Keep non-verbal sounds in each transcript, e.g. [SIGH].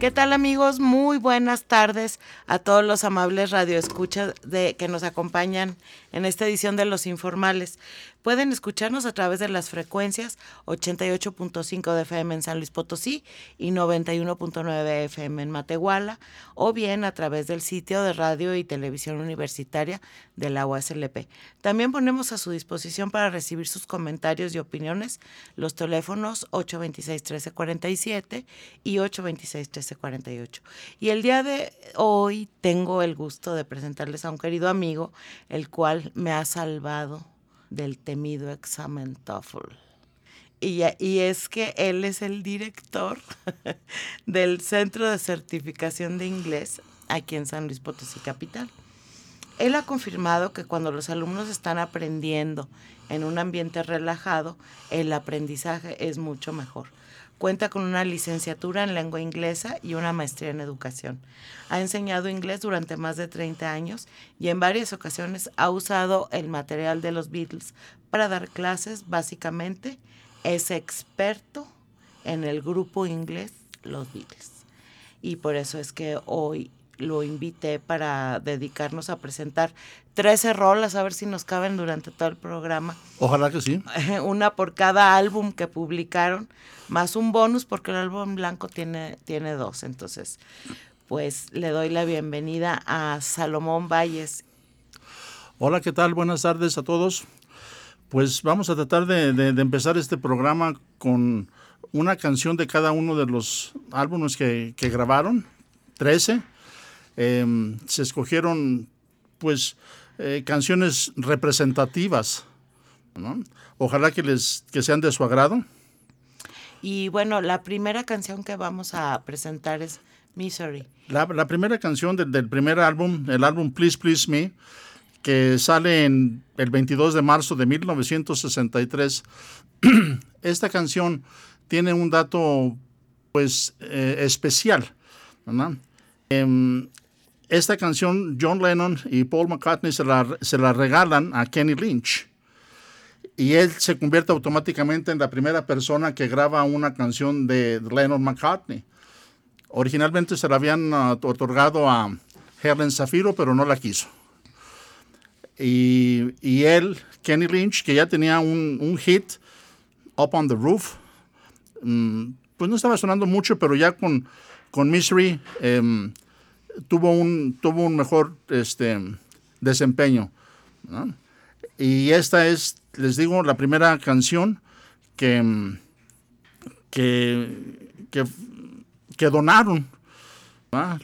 ¿Qué tal amigos? Muy buenas tardes a todos los amables radioescuchas que nos acompañan en esta edición de Los Informales. Pueden escucharnos a través de las frecuencias 88.5 de FM en San Luis Potosí y 91.9 de FM en Matehuala, o bien a través del sitio de radio y televisión universitaria de la UASLP. También ponemos a su disposición para recibir sus comentarios y opiniones los teléfonos 826-1347 y 826-1348. Y el día de hoy tengo el gusto de presentarles a un querido amigo, el cual me ha salvado del temido examen TOEFL. Y, y, es que él es el director [LAUGHS] del Centro de Certificación de Inglés aquí en San Luis Potosí Capital. Él ha confirmado que cuando los alumnos están aprendiendo en un ambiente relajado, el aprendizaje es mucho mejor. Cuenta con una licenciatura en lengua inglesa y una maestría en educación. Ha enseñado inglés durante más de 30 años y en varias ocasiones ha usado el material de los Beatles para dar clases. Básicamente es experto en el grupo inglés Los Beatles. Y por eso es que hoy lo invité para dedicarnos a presentar 13 rolas, a ver si nos caben durante todo el programa. Ojalá que sí. [LAUGHS] Una por cada álbum que publicaron, más un bonus porque el álbum blanco tiene, tiene dos. Entonces, pues le doy la bienvenida a Salomón Valles. Hola, ¿qué tal? Buenas tardes a todos. Pues vamos a tratar de, de empezar este programa con una canción de cada uno de los álbumes que, que grabaron, 13 Em, se escogieron pues eh, canciones representativas. Ojalá que les que sean de su agrado. Y bueno, la primera canción que vamos a presentar es Misery. La, primera canción del, del, primer álbum, el álbum Please Please Me, que sale en el 22 de marzo de 1963. [CLEARS THROAT] Esta canción tiene un dato pues eh, especial. Em, esta canción John Lennon y Paul McCartney se la, regalan a Kenny Lynch. Y él se convierte automáticamente en la primera persona que graba una canción de Lennon McCartney. Originalmente se la habían ah, otorgado a Helen Zafiro, pero no la quiso. Y, él, Kenny Lynch, que ya tenía un, hit, Up on the Roof, mm, pues no estaba sonando mucho, pero ya con, con Misery em, tuvo un, tuvo un mejor este, desempeño. Y esta es, les digo, la primera canción que, que, que, donaron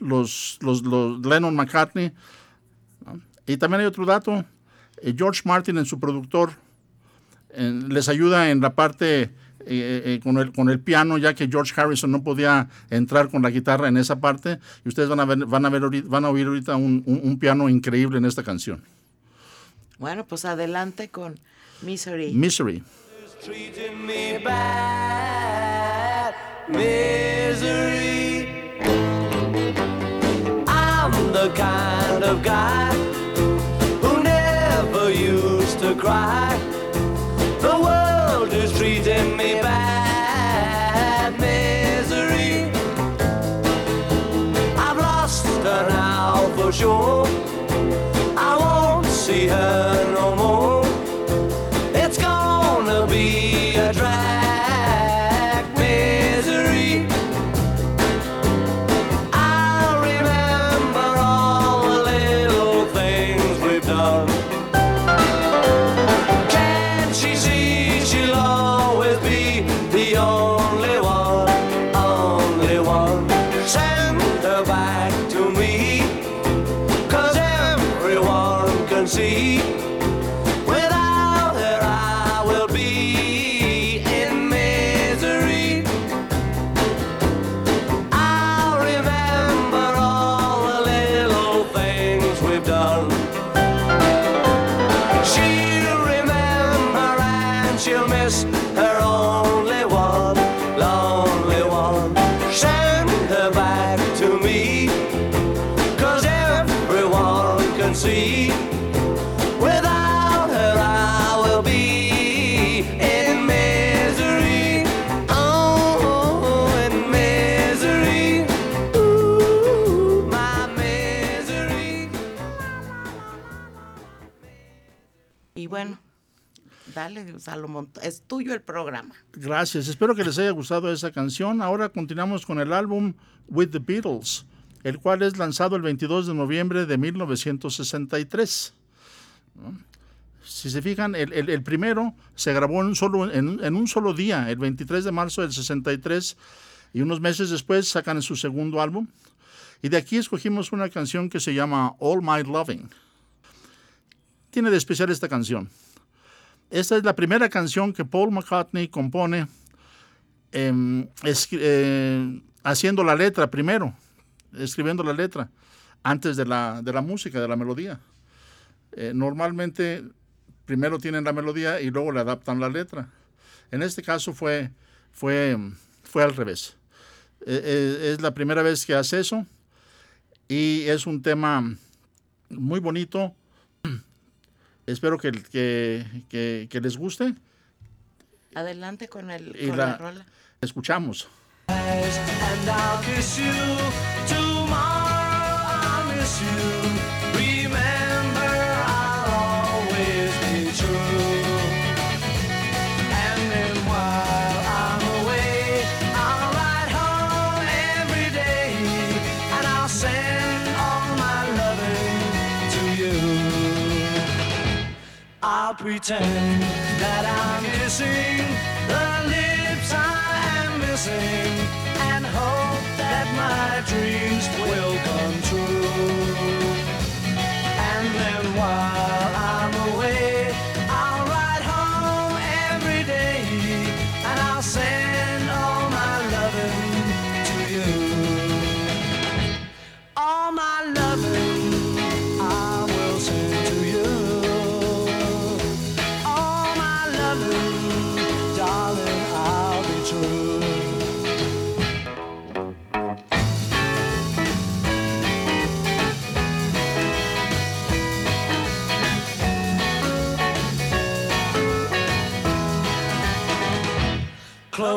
los, los, los, Lennon McCartney. Y también hay otro dato, eh, George Martin en su productor les ayuda en la parte eh, eh, con, el, con el piano, ya que George Harrison no podía entrar con la guitarra en esa parte. Y ustedes van a, ver, van a, ver, van a oír ahorita un, un, piano increíble en esta canción. Bueno, pues adelante con Misery. Misery. Misery. I'm the kind of guy who never used to cry. treating me sure. she'll miss her own es tuyo el programa. Gracias, espero que les haya gustado esa canción. Ahora continuamos con el álbum With the Beatles, el cual es lanzado el 22 de noviembre de 1963. ¿no? Si se fijan, el, el- primero se grabó en un, solo, en un solo día, el 23 de marzo del 63, y unos meses después sacan su segundo álbum. Y de aquí escogimos una canción que se llama All My Loving. Tiene de especial esta canción. Esta es la primera canción que Paul McCartney compone em, eh, haciendo la letra primero, escribiendo la letra, antes de la, de la música, de la melodía. Eh, normalmente primero tienen la melodía y luego le adaptan la letra. En este caso fue, fue, fue al revés. Eh, eh, es la primera vez que hace eso y es un tema muy bonito. Espero que, que, que- que les guste. Adelante con, el, Y con la- la rola. Escuchamos. and I'll kiss you. Tomorrow I'll miss you. Pretend that I'm kissing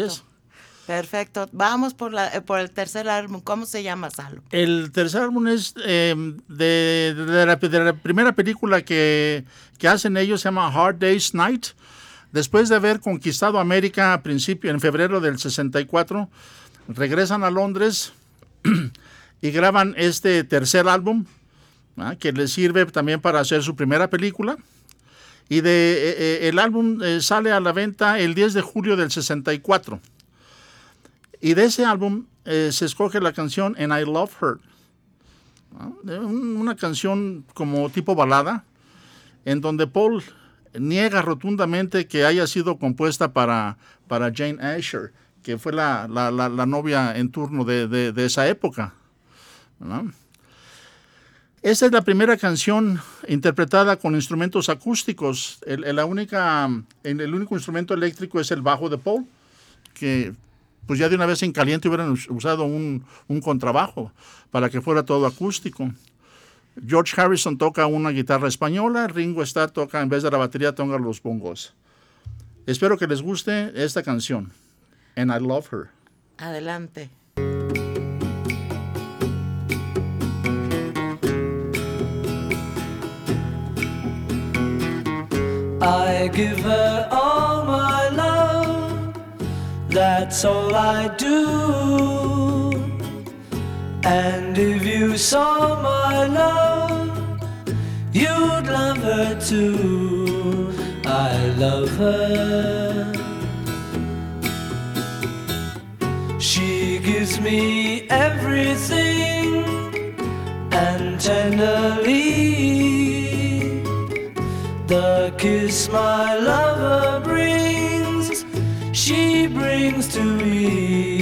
Es. Perfecto. Vamos por, la, eh, por el tercer álbum. ¿Cómo se llama, Salo? El tercer álbum es eh, de, de la, de la primera película que, que hacen ellos, se llama Hard Day's Night. Después de haber conquistado América a principio, en febrero del 64, regresan a Londres [CLEARS THROAT] y graban este tercer álbum, ¿ah? que les sirve también para hacer su primera película. Y de, eh, eh, el álbum eh, sale a la venta el 10 de julio del 64. Y de ese álbum se escoge la canción And I Love Her. Una canción como tipo balada, en donde Paul niega rotundamente que haya sido compuesta para, para Jane Asher, que fue la, la- la- novia en turno de, de- esa época. ¿no? Esta es la primera canción interpretada con instrumentos acústicos. El, la única, el, único instrumento eléctrico es el bajo de Paul, que pues ya de una vez en caliente hubieran us- usado un, un contrabajo para que fuera todo acústico. George Harrison toca una guitarra española, Ringo Starr toca, en vez de la batería, toca los bongos. Espero que les guste esta canción, And I Love Her. Adelante. I give her all my love, that's all I do. And if you saw my love, you'd love her too. I love her. She gives me everything and tenderly the kiss my lover brings, she brings to me,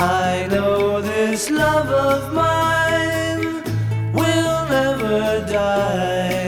I know this love of mine will never die,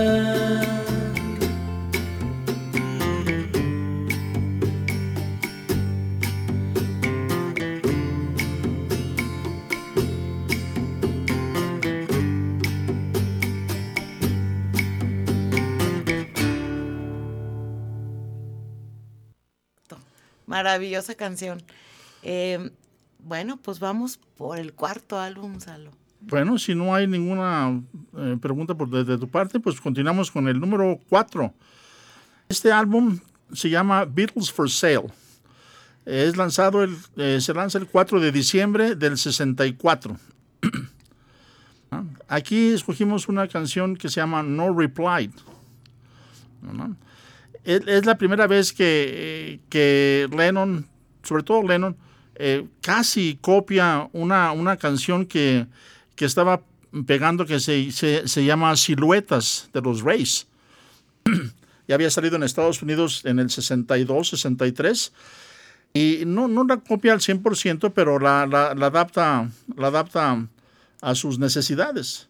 Maravillosa canción. Eh, bueno, pues vamos por el cuarto álbum, Salo. Bueno, si no hay ninguna eh, pregunta por de, de tu parte, pues continuamos con el número 4. Este álbum se llama Beatles for Sale. Es lanzado el, eh, se lanza el 4 de diciembre del 64. ¿No? [CLEARS THROAT] Aquí escogimos una canción que se llama No Reply. ¿no? Es, la primera vez que, que Lennon, sobre todo Lennon, eh, casi copia una, una canción que, que estaba pegando que se, se, se llama Siluetas de los Rays. [CLEARS THROAT] ya había salido en Estados Unidos en el 62, 63. Y no, no la copia al 100%, pero la, la, la adapta, la adapta a sus necesidades.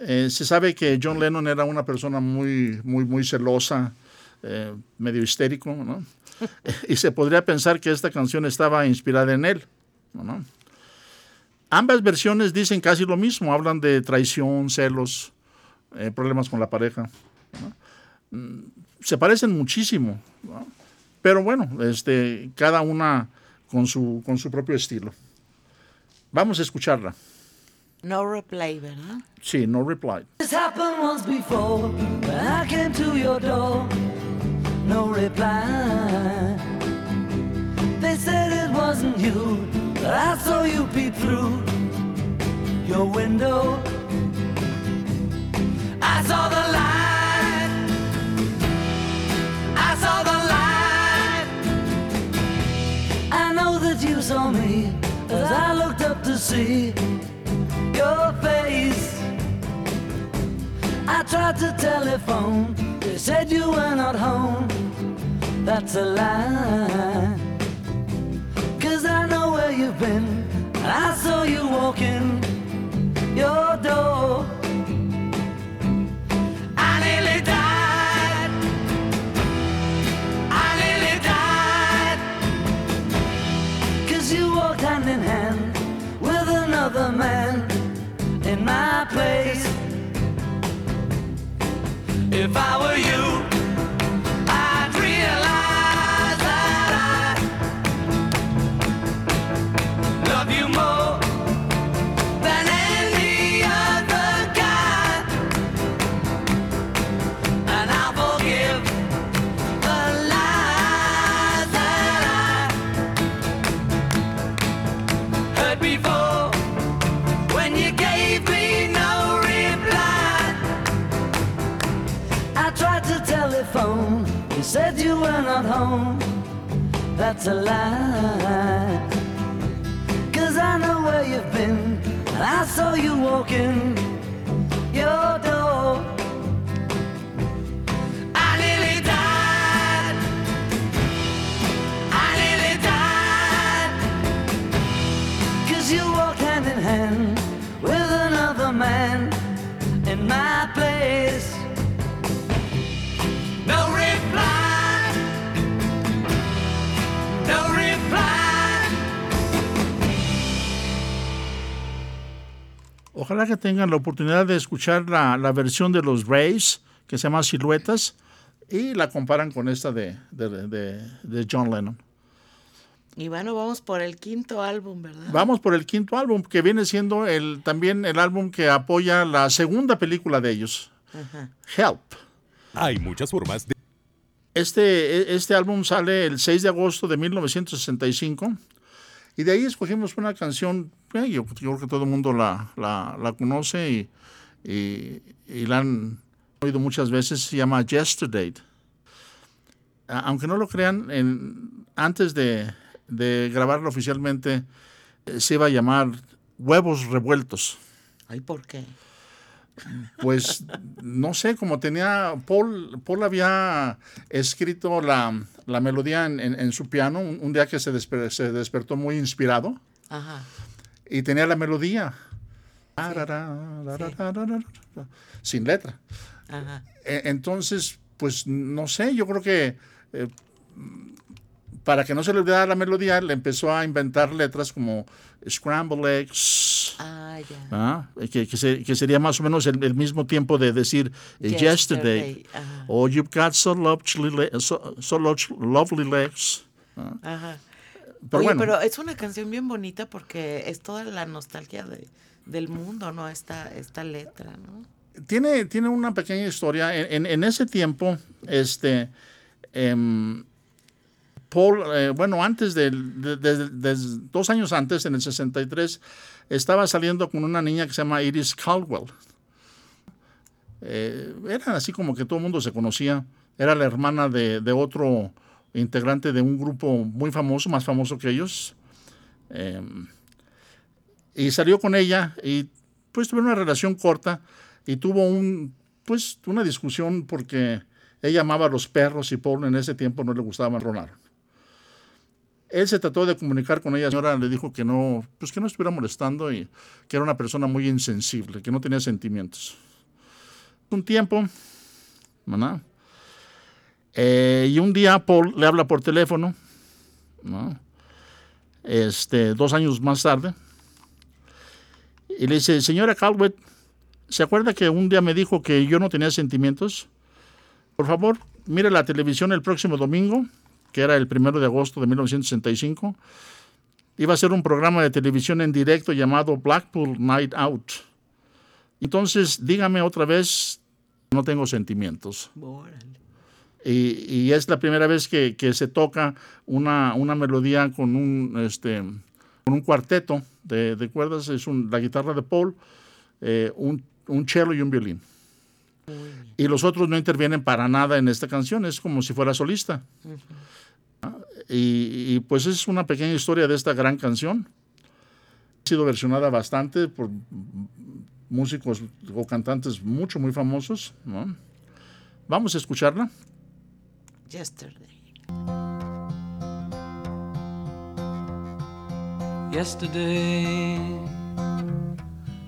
Eh, se sabe que John Lennon era una persona muy, muy, muy celosa, eh, medio histérico, ¿no? [LAUGHS] y se podría pensar que esta canción estaba inspirada en él. ¿no? Ambas versiones dicen casi lo mismo, hablan de traición, celos, eh, problemas con la pareja. ¿no? Mm, Se parecen muchísimo, ¿no? pero bueno, este, cada una con su, con su propio estilo. Vamos a escucharla. No replay, ¿verdad? Sí, no reply. This happened once before when I came to your door. No reply. They said it wasn't you, but I saw you peep through your window. I saw the light. I saw the light. I know that you saw me as I looked up to see your face. I tried to telephone, they said you were not home. That's a lie. Cause I know where you've been, I saw you walking your door. I nearly died. I nearly died. Cause you walked hand in hand with another man in my place. If I were you, I'd realize that I love you more than any other guy, and I'll forgive the lies that I heard before. You were not home, that's a lie. Cause I know where you've been, I saw you walking. Your Ojalá que tengan la oportunidad de escuchar la, la versión de los Rays, que se llama Siluetas, y la comparan con esta de, de- de- de John Lennon. Y bueno, vamos por el quinto álbum, ¿verdad? Vamos por el quinto álbum, que viene siendo el, también el álbum que apoya la segunda película de ellos, Help. Hay muchas formas de Este, este álbum sale el 6 de agosto de 1965 y de ahí escogimos una canción, eh, yo, creo que todo el mundo la, la- conoce y, la han oído muchas veces, se llama Yesterday. Aunque no lo crean, antes de, de grabarlo oficialmente eh, se iba a llamar Huevos Revueltos. Ay, ¿por qué? Pues no sé, como tenía, Paul, Paul había escrito la, la melodía en, en- en su piano un, un día que se, desper- se despertó muy inspirado Ajá. y tenía la melodía sin letra. Ajá. E- Entonces, pues no sé, yo creo que eh, para que no se le olvidara la melodía, le empezó a inventar letras como Scramble Eggs. Ah, ya. ¿ah? que, que se- que sería más o menos el, el mismo tiempo de decir eh, yesterday, o you've got so lovely, so, so lo- lovely legs. Ajá. Pero Oye, bueno, pero es una canción bien bonita porque es toda la nostalgia de, del mundo, ¿no? Esta, esta letra, ¿no? tiene, tiene una pequeña historia. En, en- en ese tiempo, este, em, Paul, eh, bueno, antes de, dos años antes, en el 63, estaba saliendo con una niña que se llama Iris Caldwell. Eh, eran así como que todo el mundo se conocía. Era la hermana de, otro integrante de un grupo muy famoso, más famoso que ellos. Em, y salió con ella y pues tuvieron una relación corta y tuvo un pues una discusión porque ella amaba a los perros y Paul en ese tiempo no le gustaba marronar. Él se trató de comunicar con ella, la señora le dijo que no, pues que no estuviera molestando y que era una persona muy insensible, que no tenía sentimientos. Un tiempo, ¿verdad? Eh, y un día Paul le habla por teléfono, ¿no? este, dos años más tarde, y le dice, señora Calvet, ¿se acuerda que un día me dijo que yo no tenía sentimientos? Por favor, mire la televisión el próximo domingo, que era el primero de agosto de 1965. Iba a ser un programa de televisión en directo llamado Blackpool Night Out. Entonces, dígame otra vez, no tengo sentimientos. Y, y es la primera vez que, que se toca una, una melodía con un, este, con un cuarteto de, de cuerdas. Es un- la guitarra de Paul, eh, un, un cello y un violín. Y los otros no intervienen para nada en esta canción, es como si fuera solista. Y, y, pues es una pequeña historia de esta gran canción. Ha sido versionada bastante por músicos o cantantes mucho, muy famosos. ¿no? Vamos a escucharla. Yesterday. Yesterday,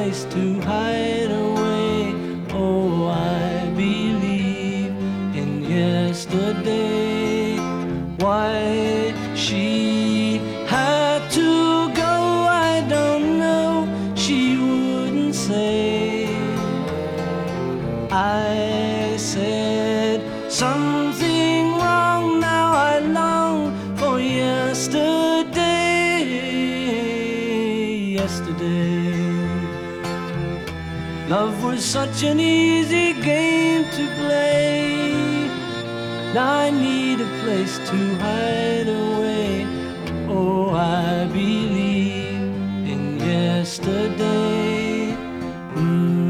Place to hide such an easy game to play. Now I need a place to hide away. Oh, I believe in yesterday. Mm-hmm.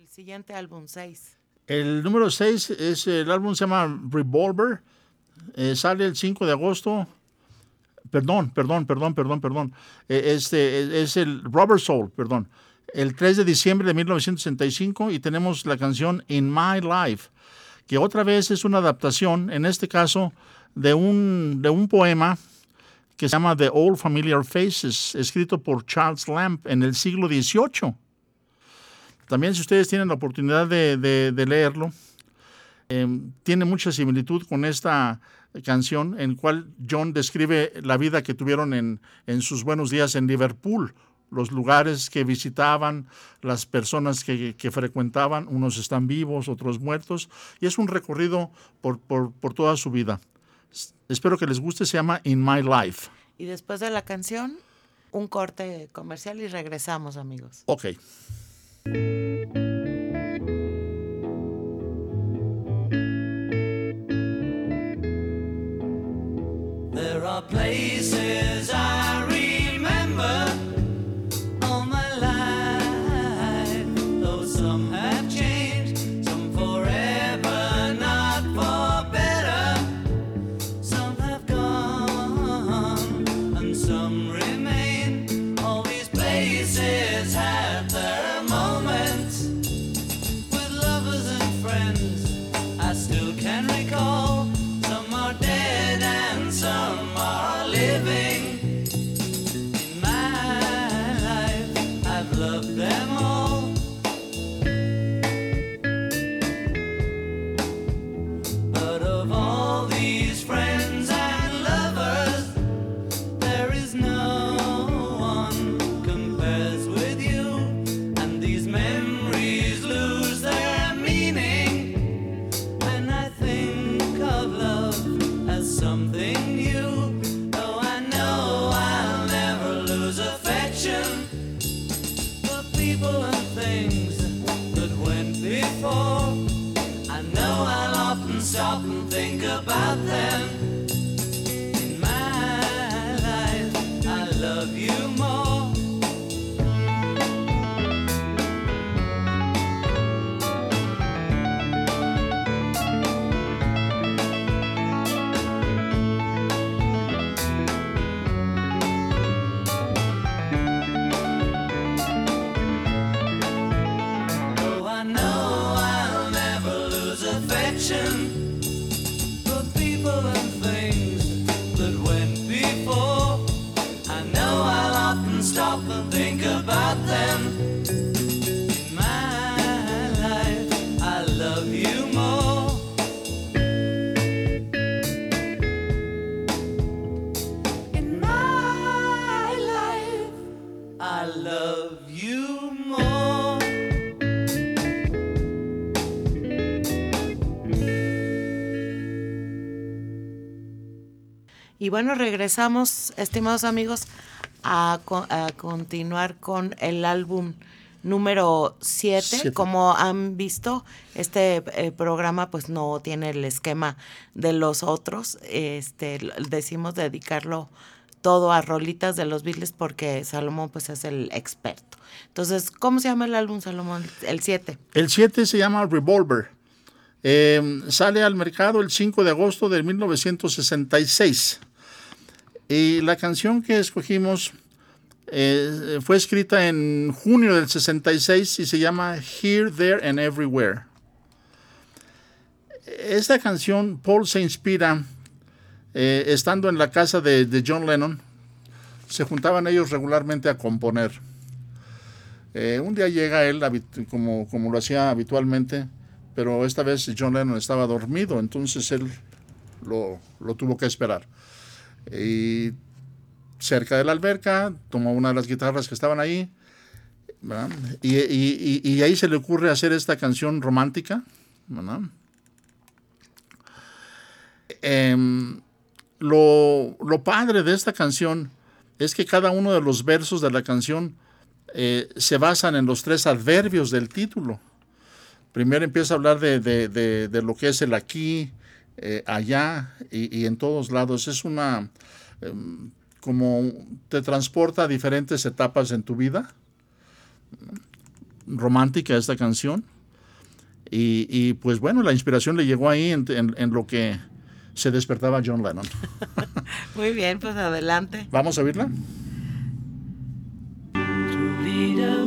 El siguiente álbum, 6. El número 6 es el álbum se llama Revolver. eh, sale el 5 de agosto. Perdón, perdón, perdón, perdón, perdón. Eh, este eh, es el Rubber Soul, perdón. El 3 de diciembre de 1965 y tenemos la canción In My Life, que otra vez es una adaptación, en este caso, de un, de un poema que se llama The Old Familiar Faces, escrito por Charles Lamb en el siglo XVIII. También si ustedes tienen la oportunidad de- de leerlo, eh, tiene mucha similitud con esta canción en cual John describe la vida que tuvieron en, en sus buenos días en Liverpool, los lugares que visitaban, las personas que, que frecuentaban, unos están vivos, otros muertos, y es un recorrido por, por, por toda su vida. Espero que les guste, se llama In My Life. Y después de la canción, un corte comercial y regresamos, amigos. Ok. Places I Y bueno, regresamos, estimados amigos, a, a continuar con el álbum número 7. Siete. Como han visto, este eh, programa pues no tiene el esquema de los otros. Este, decimos dedicarlo todo a rolitas de los Beatles porque Salomón pues es el experto. Entonces, ¿cómo se llama el álbum Salomón? El 7. El 7 se llama Revolver. Eh, sale al mercado el 5 de agosto de 1966. Y la canción que escogimos Eh, fue escrita en junio del 66 y se llama Here, There and Everywhere. Esta canción, Paul se inspira eh, estando en la casa de, John Lennon. Se juntaban ellos regularmente a componer. Eh, un día llega él, como, como lo hacía habitualmente, pero esta vez John Lennon estaba dormido, entonces él lo, lo tuvo que esperar. Y cerca de la alberca tomó una de las guitarras que estaban ahí. Y, y- y- ahí se le ocurre hacer esta canción romántica. Em, lo, lo padre de esta canción es que cada uno de los versos de la canción eh, se basan en los tres adverbios del título. Primero empieza a hablar de, de- de- de lo que es el aquí, eh, allá y, y en todos lados. Es una, em, como te transporta a diferentes etapas en tu vida. Romántica esta canción. Y, y, pues bueno, la inspiración le llegó ahí en, en- en lo que se despertaba John Lennon. [LAUGHS] Muy bien, pues adelante. ¿Vamos a oírla? lead a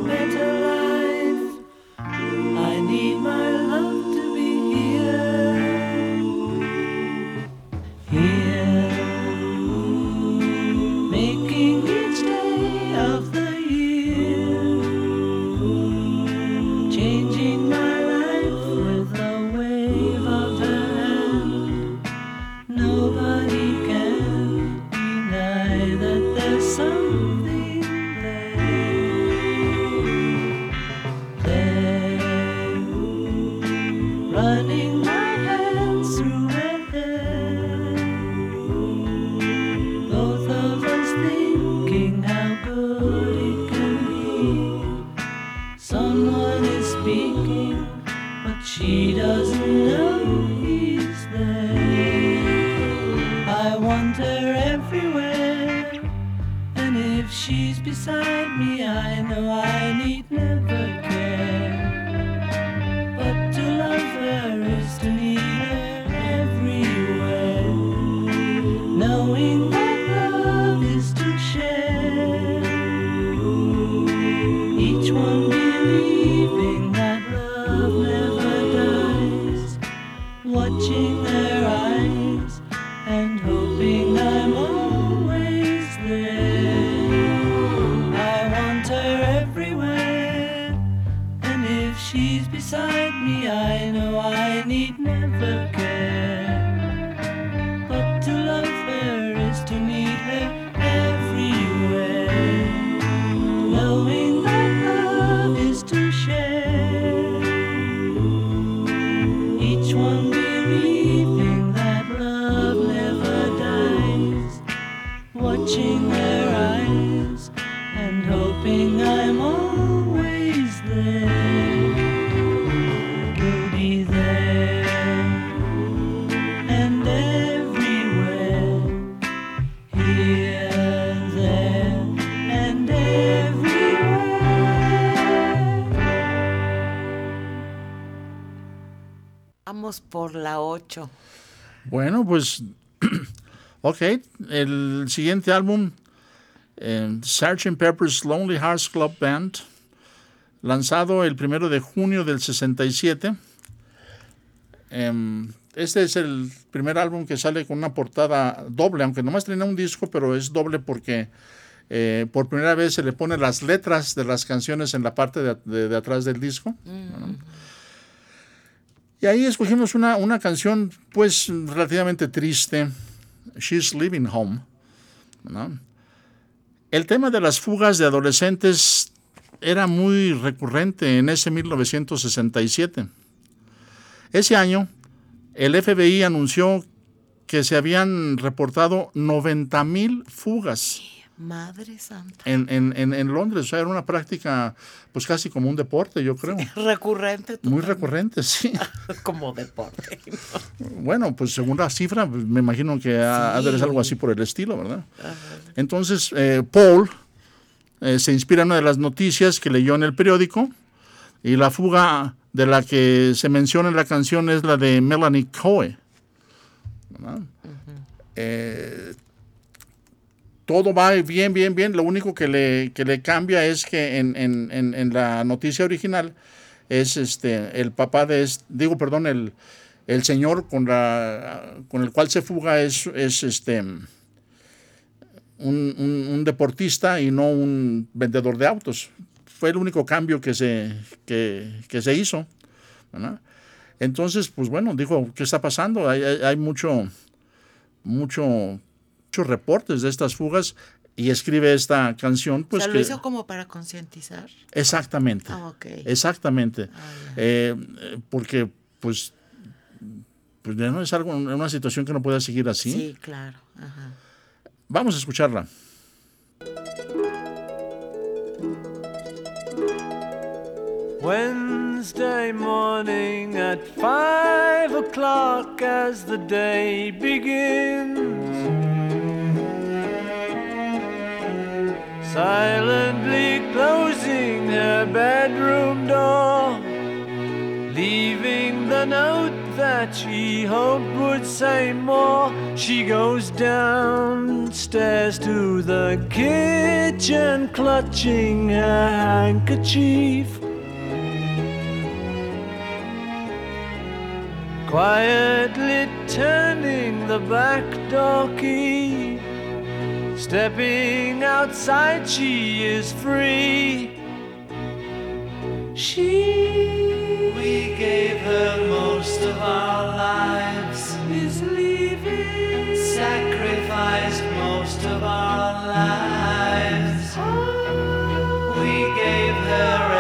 Vamos por la 8. Bueno, pues, [CLEARS THROAT] ok, el siguiente álbum, eh, Sgt. Pepper's Lonely Hearts Club Band, lanzado el primero de junio del 67. Em, este es el primer álbum que sale con una portada doble, aunque nomás tenía un disco, pero es doble porque eh, por primera vez se le pone las letras de las canciones en la parte de, de- de atrás del disco. ¿no? Y ahí escogimos una, una canción, pues, relativamente triste, She's Living Home. El tema de las fugas de adolescentes era muy recurrente en ese 1967. Ese año, el FBI anunció que se habían reportado 90 mil fugas Madre santa. en, en- en- en Londres. O sea, era una práctica, pues casi como un deporte, yo creo. Recurrente. Muy totalmente. recurrente, sí. [LAUGHS] Como deporte. Bueno, pues según la cifra, pues, me imagino que ha ha de ser algo así por el estilo, ¿verdad? Entonces, eh, Paul eh, se inspira en una de las noticias que leyó en el periódico y la fuga de la que se menciona en la canción es la de Melanie Coe. ¿verdad? Eh, todo va bien, bien, bien. Lo único que le, que le cambia es que en, en- en- la noticia original es este el papá de, es- digo, perdón, el, el señor con, la, con el cual se fuga es, es este un, un- deportista y no un vendedor de autos. Fue el único cambio que se, que, que se hizo. Entonces, pues bueno, dijo, ¿qué está pasando? Hay, hay- hay mucho, mucho, muchos reportes de estas fugas y escribe esta canción. o Pues sea, que, lo hizo como para concientizar. Exactamente. Ah, ok. Exactamente. Ah, ya. Eh, eh, porque, pues, pues ya no es algo, una situación que no puede seguir así. Sí, claro. Ajá. Vamos a escucharla. Wednesday morning at five o'clock as the day begins. Silently closing her bedroom door, leaving the note that she hoped would say more. She goes downstairs to the kitchen, clutching her handkerchief. quietly turning the back door key. Stepping outside, she is free. She, we gave her most of our lives, is leaving. Sacrificed most of our lives. Oh. We gave her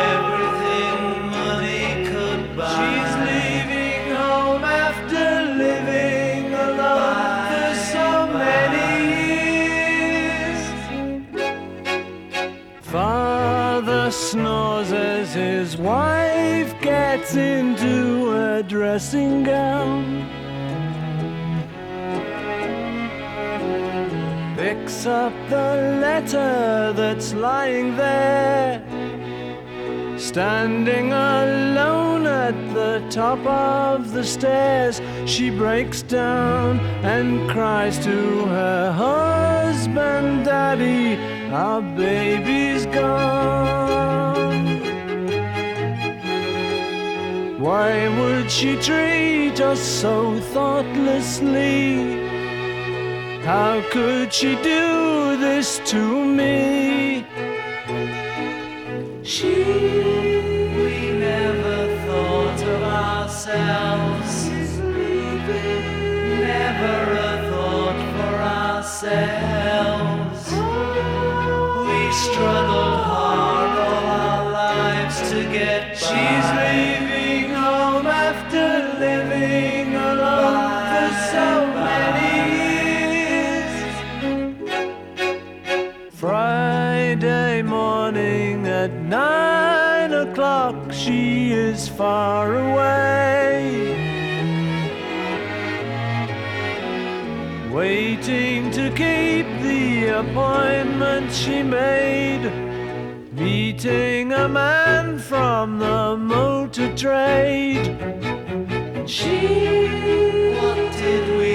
Standing alone at the top of the stairs, she breaks down and cries to her husband, Daddy, our baby's gone. Why would she treat us so thoughtlessly? How could she do this to me? Struggled hard all our lives to get by. Far away. Waiting to keep the appointment she made. Meeting a man from the motor trade. She, did we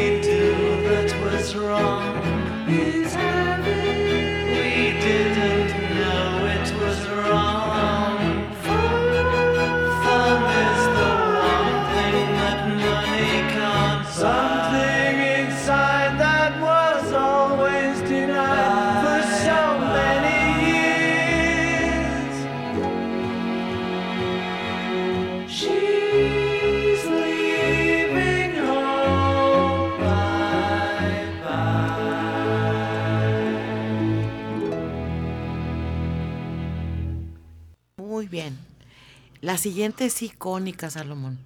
La siguiente es icónica, Salomón.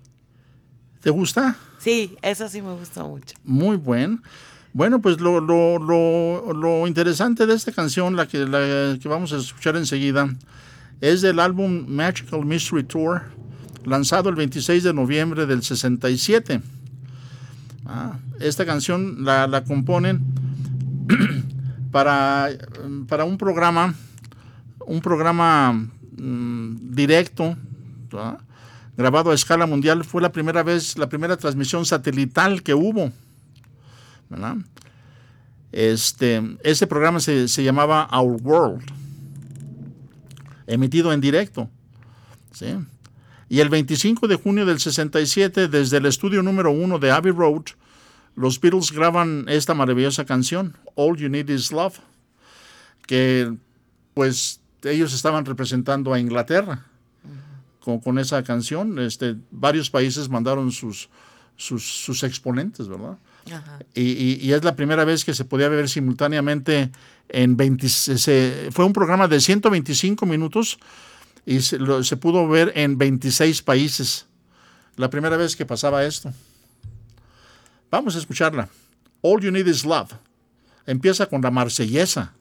¿Te gusta? Sí, esa sí me gustó mucho. Muy buen. Bueno, pues lo, lo, lo, lo interesante de esta canción, la que, la que vamos a escuchar enseguida, es del álbum Magical Mystery Tour, lanzado el 26 de noviembre del 67. Ah, esta canción la, la componen [CLEARS THROAT] para, para un programa, un programa mm, directo, grabado a escala mundial. Fue la primera vez, la primera transmisión satelital que hubo. Este, este programa se, se llamaba Our World, emitido en directo. ¿sí? Y el 25 de junio del 67, desde el estudio número uno de Abbey Road, los Beatles graban esta maravillosa canción, All You Need Is Love, que pues ellos estaban representando a Inglaterra con, con esa canción. Este, varios países mandaron sus, sus, sus exponentes, ¿verdad? Y, y- y es la primera vez que se podía ver simultáneamente en 20, se- se- fue un programa de 125 minutos y se, lo- se pudo ver en 26 países. La primera vez que pasaba esto. Vamos a escucharla. All You Need Is Love. Empieza con la marsellesa.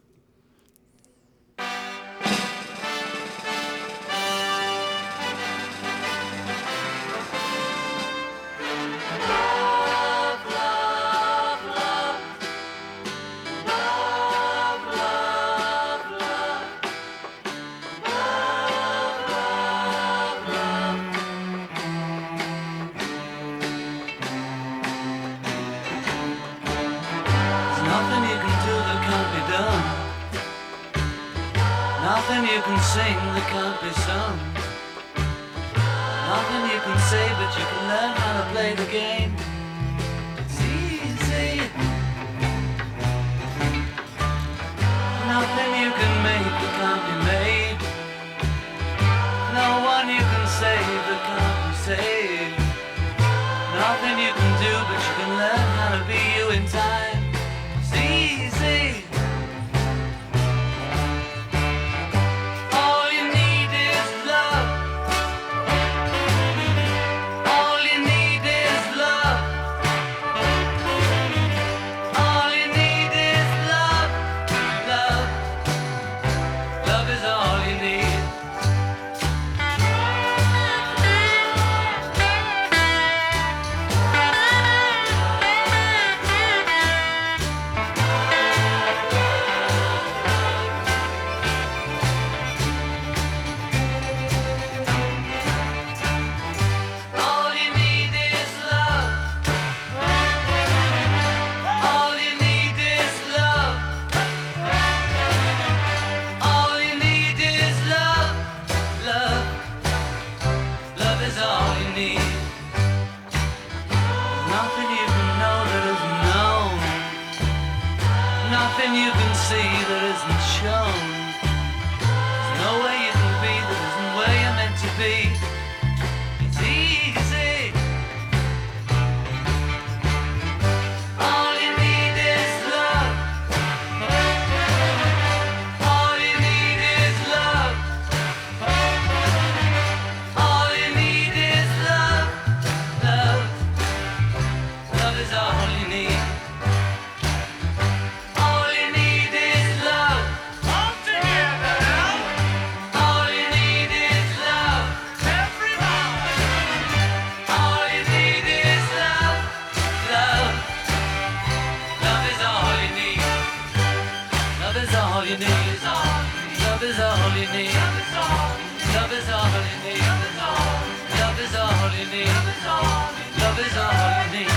Love is all you need.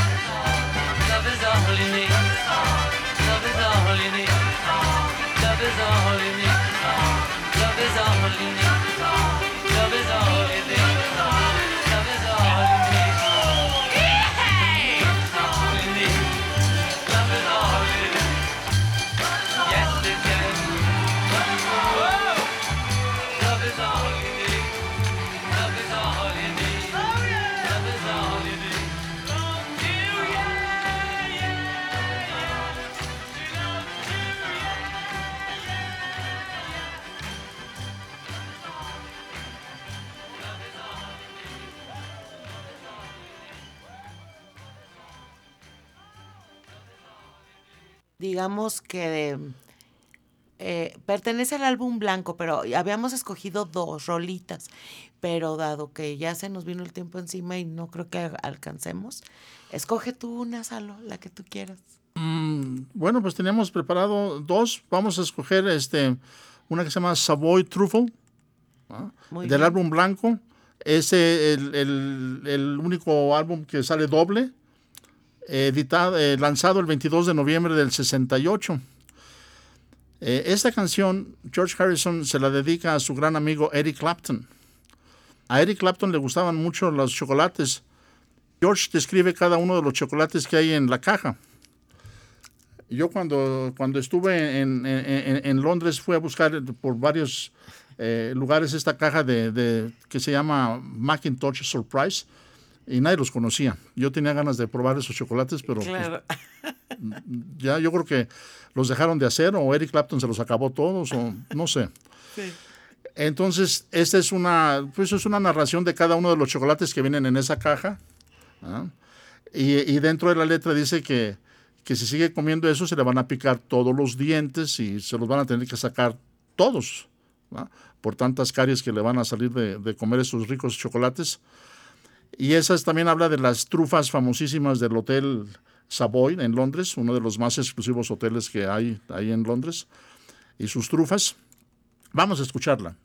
Love is all holiday. Love is. Love is all holiday. Love is. Digamos que eh, pertenece al álbum blanco, pero habíamos escogido dos rolitas, pero dado que ya se nos vino el tiempo encima y no creo que alcancemos, escoge tú una, Salo, la que tú quieras. Bueno, pues tenemos preparado dos. Vamos a escoger este, una que se llama Savoy Truffle, del bien. álbum blanco. Es el, el- el único álbum que sale doble. Editado, eh, lanzado el 22 de noviembre del 68. Eh, esta canción, George Harrison se la dedica a su gran amigo Eric Clapton. A Eric Clapton le gustaban mucho los chocolates. George describe cada uno de los chocolates que hay en la caja. Yo cuando, cuando estuve en, en- Londres fui a buscar por varios eh, lugares esta caja de, de- que se llama Macintosh Surprise y nadie los conocía. Yo tenía ganas de probar esos chocolates, pero pues, Claro. [LAUGHS] ya yo creo que los dejaron de hacer o Eric Clapton se los acabó todos o no sé. [LAUGHS] Entonces, esta es una, pues es una narración de cada uno de los chocolates que vienen en esa caja. ¿ah? Y, y dentro de la letra dice que, que si sigue comiendo eso se le van a picar todos los dientes y se los van a tener que sacar todos. Por tantas caries que le van a salir de, de comer esos ricos chocolates. Y esas también habla de las trufas famosísimas del Hotel Savoy en Londres, uno de los más exclusivos hoteles que hay ahí en Londres, y sus trufas. Vamos a escucharla.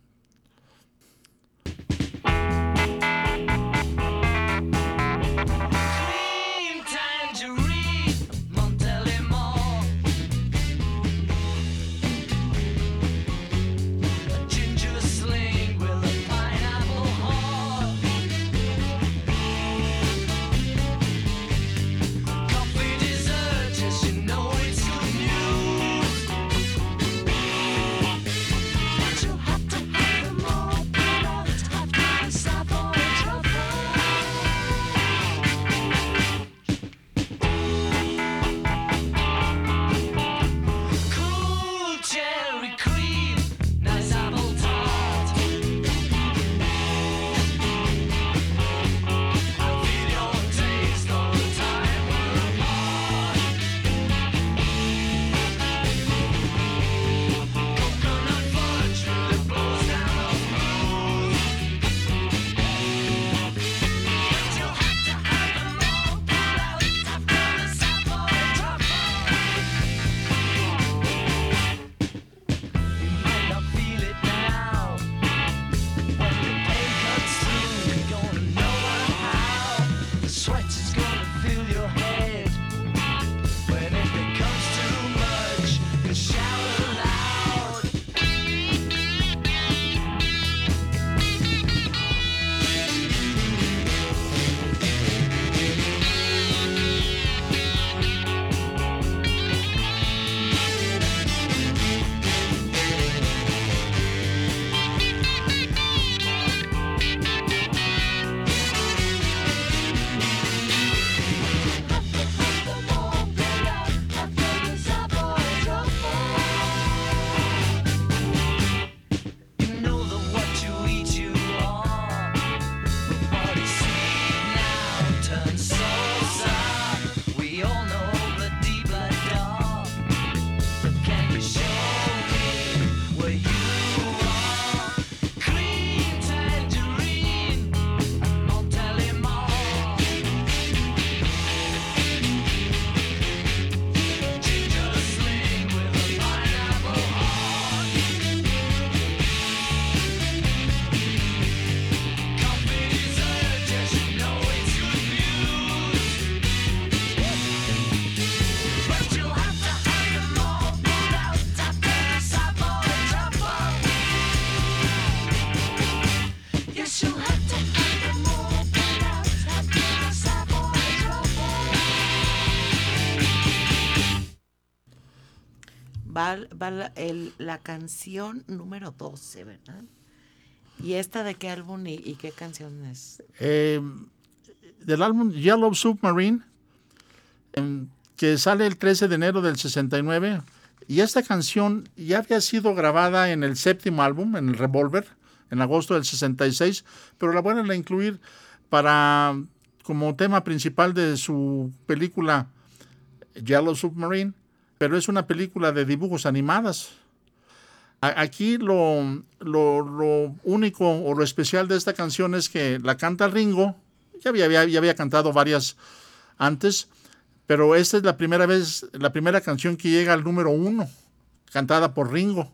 Va, la, canción número 12, ¿verdad? ¿Y esta de qué álbum y, qué canción es? Eh, del álbum Yellow Submarine, em, que sale el 13 de enero del 69. Y esta canción ya había sido grabada en el séptimo álbum, en el Revolver, en agosto del 66, pero la vuelven a incluir para como tema principal de su película Yellow Submarine, pero es una película de dibujos animadas. A- Aquí lo, lo- lo único o lo especial de esta canción es que la canta Ringo, ya había, ya había cantado varias antes, pero esta es la primera vez, la primera canción que llega al número uno, cantada por Ringo.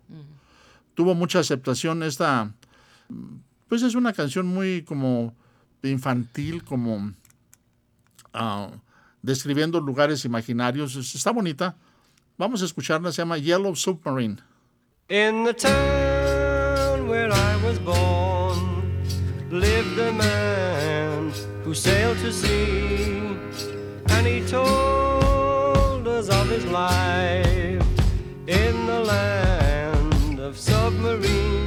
Tuvo mucha aceptación esta, pues es una canción muy como infantil, como, ah, describiendo lugares imaginarios. Es- Está bonita. Vamos a escucharla, se llama Yellow Submarine. In the town where I was born lived a man who sailed to sea, and he told us of his life in the land of submarines.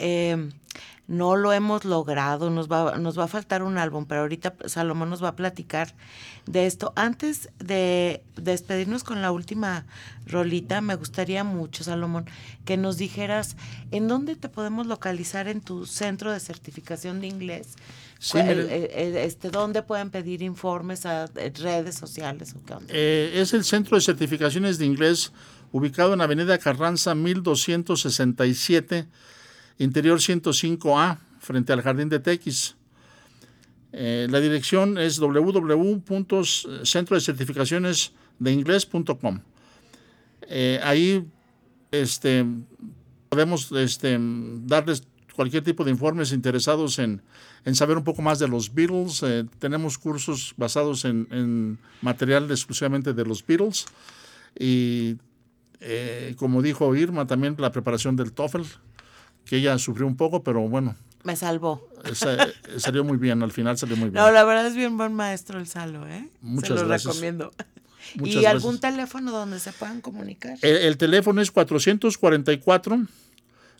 Eh, no lo hemos logrado, nos va, nos va a faltar un álbum, pero ahorita Salomón nos va a platicar de esto. Antes de despedirnos con la última rolita, me gustaría mucho, Salomón, que nos dijeras en dónde te podemos localizar en tu centro de certificación de inglés. Sí, eh, eh, este, ¿Dónde pueden pedir informes a redes sociales o qué onda? Eh, es el Centro de Certificaciones de Inglés ubicado en Avenida Carranza 1267, interior 105A, frente al Jardín de Tequis. Eh, la dirección es www.centrodecertificacionesdeinglés.com. Eh, ahí este, podemos este, darles cualquier tipo de informes interesados en, en saber un poco más de los Beatles. Eh, tenemos cursos basados en, en material exclusivamente de los Beatles. Y eh, como dijo Irma, también la preparación del TOEFL, que ella sufrió un poco, pero bueno, Me salvó. esa- salió muy bien, al final salió muy bien. No, la verdad es bien buen maestro el Salo, ¿eh? Muchas Se lo gracias. recomiendo. [LAUGHS] Muchas ¿Y algún teléfono donde se puedan comunicar? El, el teléfono es 444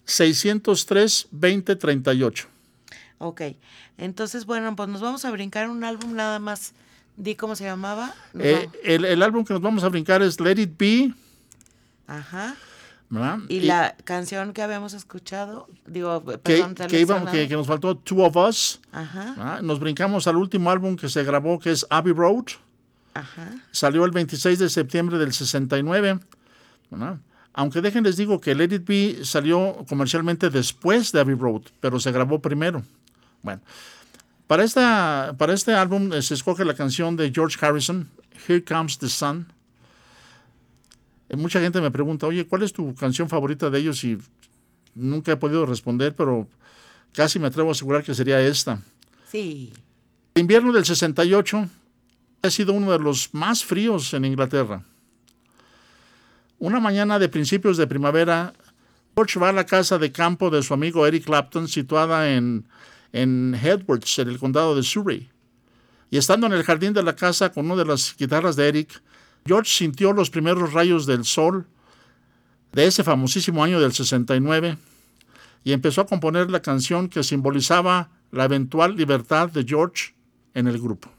603 2038. Ok, entonces, bueno, pues nos vamos a brincar un álbum nada más. Di cómo se llamaba. Eh, el, el álbum que nos vamos a brincar es Let It Be. Ajá. ¿Verdad? Y, la canción que habíamos escuchado, digo, que, perdón, que, íbamos- que- que nos faltó Two of Us. Ajá. Nos brincamos al último álbum que se grabó, que es Abbey Road. ajá. Salió el 26 de septiembre del 69. ¿verdad? Aunque déjenles digo que Let It Be salió comercialmente después de Abbey Road, pero se grabó primero. Bueno, para, esta, para este álbum eh, se escoge la canción de George Harrison, Here Comes the Sun. Eh, Mucha gente me pregunta, oye, ¿cuál es tu canción favorita de ellos? Y nunca he podido responder, pero casi me atrevo a asegurar que sería esta. Sí. El invierno del 68 ha sido uno de los más fríos en Inglaterra. Una mañana de principios de primavera, George va a la casa de campo de su amigo Eric Clapton, situada en, en Edwards, en el condado de Surrey. Y estando en el jardín de la casa con una de las guitarras de Eric, George sintió los primeros rayos del sol de ese famosísimo año del 69 y empezó a componer la canción que simbolizaba la eventual libertad de George en el grupo.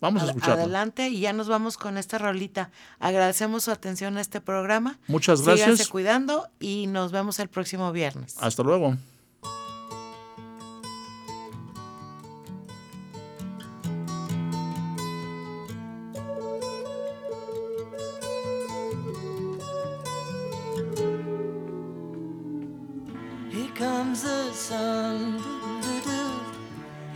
Vamos a escucharlo. Adelante y ya nos vamos con esta rolita. Agradecemos su atención a este programa. Muchas gracias. Síganse cuidando y nos vemos el próximo viernes. Hasta luego.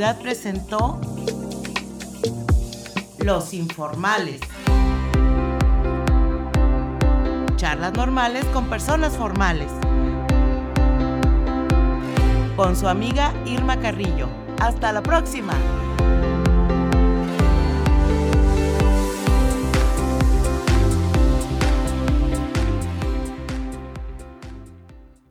Presentó Los Informales. Charlas normales con personas formales. Con su amiga Irma Carrillo. Hasta la próxima.